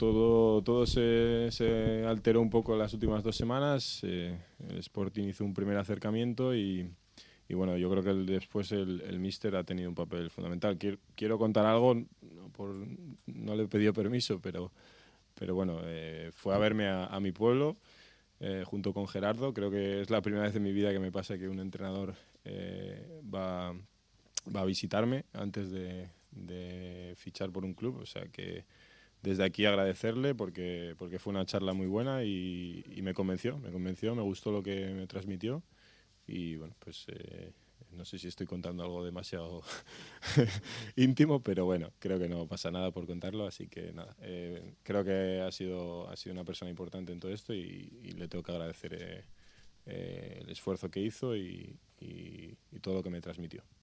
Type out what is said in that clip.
todo, todo se, se alteró un poco las últimas dos semanas. el Sporting hizo un primer acercamiento y, y bueno, yo creo que después el, el míster ha tenido un papel fundamental. Quiero, quiero contar algo, por, no le he pedido permiso, pero, pero bueno, eh, fue a verme a, mi pueblo eh, junto con Gerardo. Creo que es la primera vez en mi vida que me pasa que un entrenador eh, va, va, a visitarme antes de, de, fichar por un club. O sea que desde aquí agradecerle porque, porque fue una charla muy buena y, me convenció, me convenció, me gustó lo que me transmitió y bueno, pues eh, no sé si estoy contando algo demasiado íntimo, pero bueno, creo que no pasa nada por contarlo, así que nada, eh, creo que ha sido, ha sido una persona importante en todo esto y, le tengo que agradecer eh, el esfuerzo que hizo y todo lo que me transmitió.